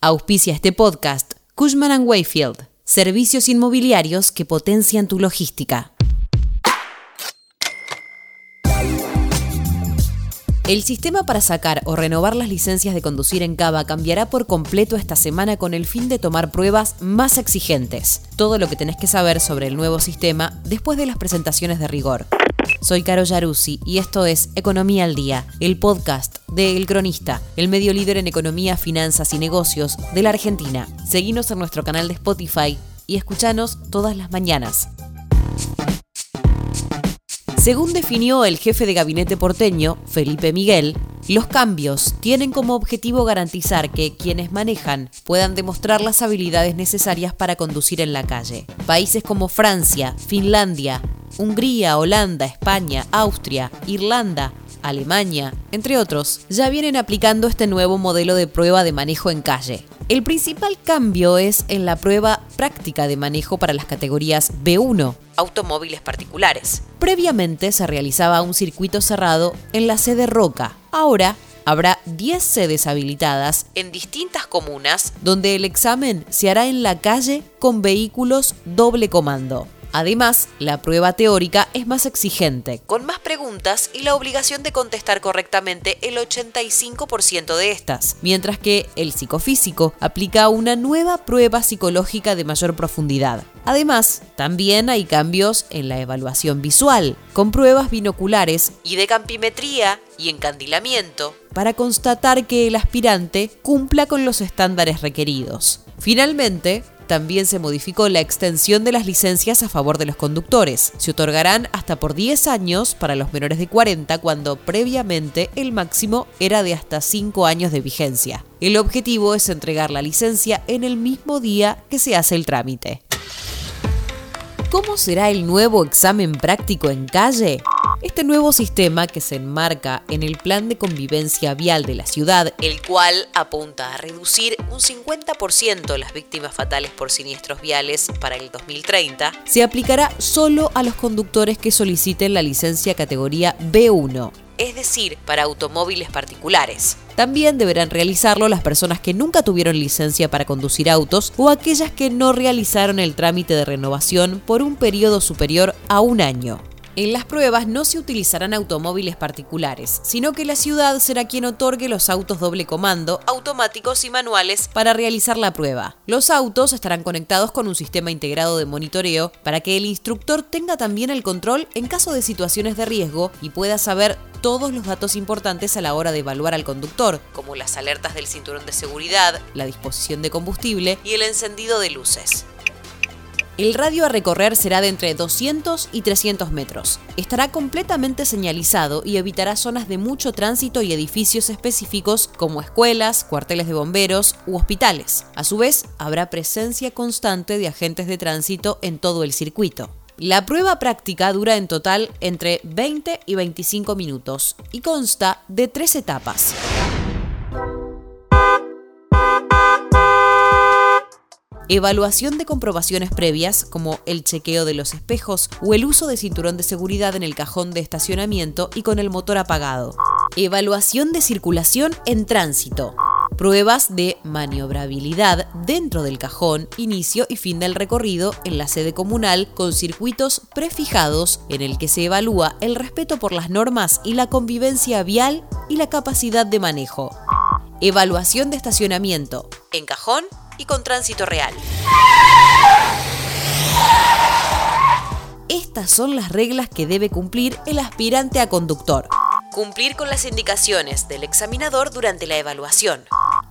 Auspicia este podcast Cushman ⁇ Wayfield, servicios inmobiliarios que potencian tu logística. El sistema para sacar o renovar las licencias de conducir en Cava cambiará por completo esta semana con el fin de tomar pruebas más exigentes. Todo lo que tenés que saber sobre el nuevo sistema después de las presentaciones de rigor. Soy Caro Yaruzzi y esto es Economía al Día, el podcast de El Cronista, el medio líder en economía, finanzas y negocios de la Argentina. Seguinos en nuestro canal de Spotify y escuchanos todas las mañanas. Según definió el jefe de gabinete porteño, Felipe Miguel, los cambios tienen como objetivo garantizar que quienes manejan puedan demostrar las habilidades necesarias para conducir en la calle. Países como Francia, Finlandia, Hungría, Holanda, España, Austria, Irlanda, Alemania, entre otros, ya vienen aplicando este nuevo modelo de prueba de manejo en calle. El principal cambio es en la prueba práctica de manejo para las categorías B1, automóviles particulares. Previamente se realizaba un circuito cerrado en la sede Roca. Ahora habrá 10 sedes habilitadas en distintas comunas donde el examen se hará en la calle con vehículos doble comando. Además, la prueba teórica es más exigente, con más preguntas y la obligación de contestar correctamente el 85% de estas, mientras que el psicofísico aplica una nueva prueba psicológica de mayor profundidad. Además, también hay cambios en la evaluación visual, con pruebas binoculares y de campimetría y encandilamiento, para constatar que el aspirante cumpla con los estándares requeridos. Finalmente, también se modificó la extensión de las licencias a favor de los conductores. Se otorgarán hasta por 10 años para los menores de 40 cuando previamente el máximo era de hasta 5 años de vigencia. El objetivo es entregar la licencia en el mismo día que se hace el trámite. ¿Cómo será el nuevo examen práctico en calle? Este nuevo sistema que se enmarca en el plan de convivencia vial de la ciudad, el cual apunta a reducir un 50% las víctimas fatales por siniestros viales para el 2030, se aplicará solo a los conductores que soliciten la licencia categoría B1, es decir, para automóviles particulares. También deberán realizarlo las personas que nunca tuvieron licencia para conducir autos o aquellas que no realizaron el trámite de renovación por un periodo superior a un año. En las pruebas no se utilizarán automóviles particulares, sino que la ciudad será quien otorgue los autos doble comando, automáticos y manuales para realizar la prueba. Los autos estarán conectados con un sistema integrado de monitoreo para que el instructor tenga también el control en caso de situaciones de riesgo y pueda saber todos los datos importantes a la hora de evaluar al conductor, como las alertas del cinturón de seguridad, la disposición de combustible y el encendido de luces. El radio a recorrer será de entre 200 y 300 metros. Estará completamente señalizado y evitará zonas de mucho tránsito y edificios específicos como escuelas, cuarteles de bomberos u hospitales. A su vez, habrá presencia constante de agentes de tránsito en todo el circuito. La prueba práctica dura en total entre 20 y 25 minutos y consta de tres etapas. Evaluación de comprobaciones previas como el chequeo de los espejos o el uso de cinturón de seguridad en el cajón de estacionamiento y con el motor apagado. Evaluación de circulación en tránsito. Pruebas de maniobrabilidad dentro del cajón, inicio y fin del recorrido en la sede comunal con circuitos prefijados en el que se evalúa el respeto por las normas y la convivencia vial y la capacidad de manejo. Evaluación de estacionamiento en cajón y con tránsito real. Estas son las reglas que debe cumplir el aspirante a conductor. Cumplir con las indicaciones del examinador durante la evaluación.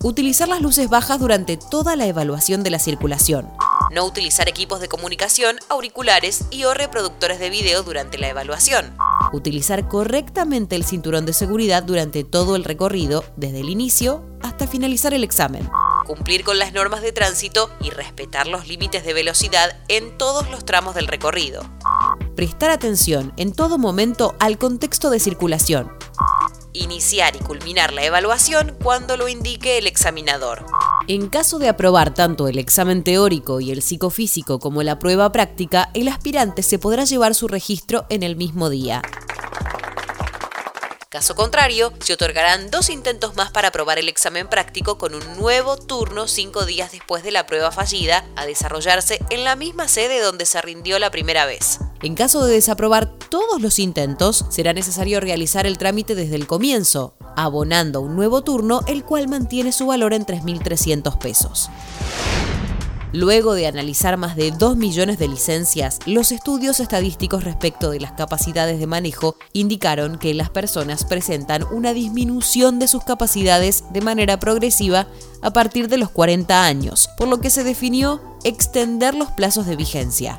Utilizar las luces bajas durante toda la evaluación de la circulación. No utilizar equipos de comunicación, auriculares y o reproductores de video durante la evaluación. Utilizar correctamente el cinturón de seguridad durante todo el recorrido, desde el inicio hasta finalizar el examen cumplir con las normas de tránsito y respetar los límites de velocidad en todos los tramos del recorrido. Prestar atención en todo momento al contexto de circulación. Iniciar y culminar la evaluación cuando lo indique el examinador. En caso de aprobar tanto el examen teórico y el psicofísico como la prueba práctica, el aspirante se podrá llevar su registro en el mismo día. Caso contrario, se otorgarán dos intentos más para aprobar el examen práctico con un nuevo turno cinco días después de la prueba fallida, a desarrollarse en la misma sede donde se rindió la primera vez. En caso de desaprobar todos los intentos, será necesario realizar el trámite desde el comienzo, abonando un nuevo turno, el cual mantiene su valor en 3.300 pesos. Luego de analizar más de 2 millones de licencias, los estudios estadísticos respecto de las capacidades de manejo indicaron que las personas presentan una disminución de sus capacidades de manera progresiva a partir de los 40 años, por lo que se definió extender los plazos de vigencia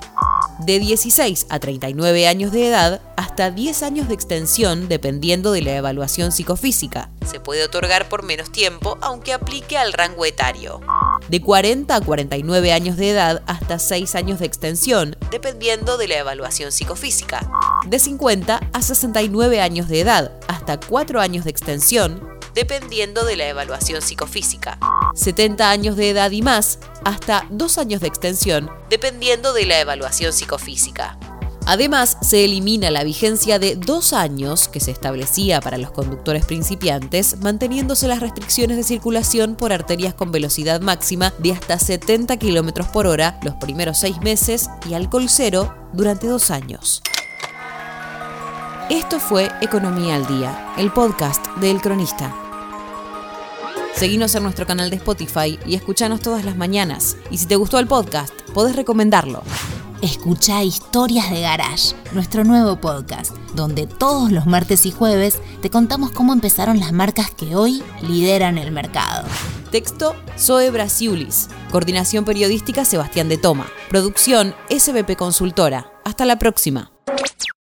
de 16 a 39 años de edad hasta 10 años de extensión dependiendo de la evaluación psicofísica. Se puede otorgar por menos tiempo aunque aplique al rango etario. De 40 a 49 años de edad hasta 6 años de extensión dependiendo de la evaluación psicofísica. De 50 a 69 años de edad hasta 4 años de extensión dependiendo de la evaluación psicofísica. 70 años de edad y más, hasta 2 años de extensión, dependiendo de la evaluación psicofísica. Además, se elimina la vigencia de dos años que se establecía para los conductores principiantes, manteniéndose las restricciones de circulación por arterias con velocidad máxima de hasta 70 km por hora los primeros seis meses y alcohol cero durante dos años. Esto fue Economía al Día, el podcast de El Cronista. Seguinos en nuestro canal de Spotify y escuchanos todas las mañanas. Y si te gustó el podcast, podés recomendarlo. Escucha Historias de Garage, nuestro nuevo podcast, donde todos los martes y jueves te contamos cómo empezaron las marcas que hoy lideran el mercado. Texto Zoe Brasiulis. Coordinación periodística Sebastián de Toma. Producción SBP Consultora. Hasta la próxima.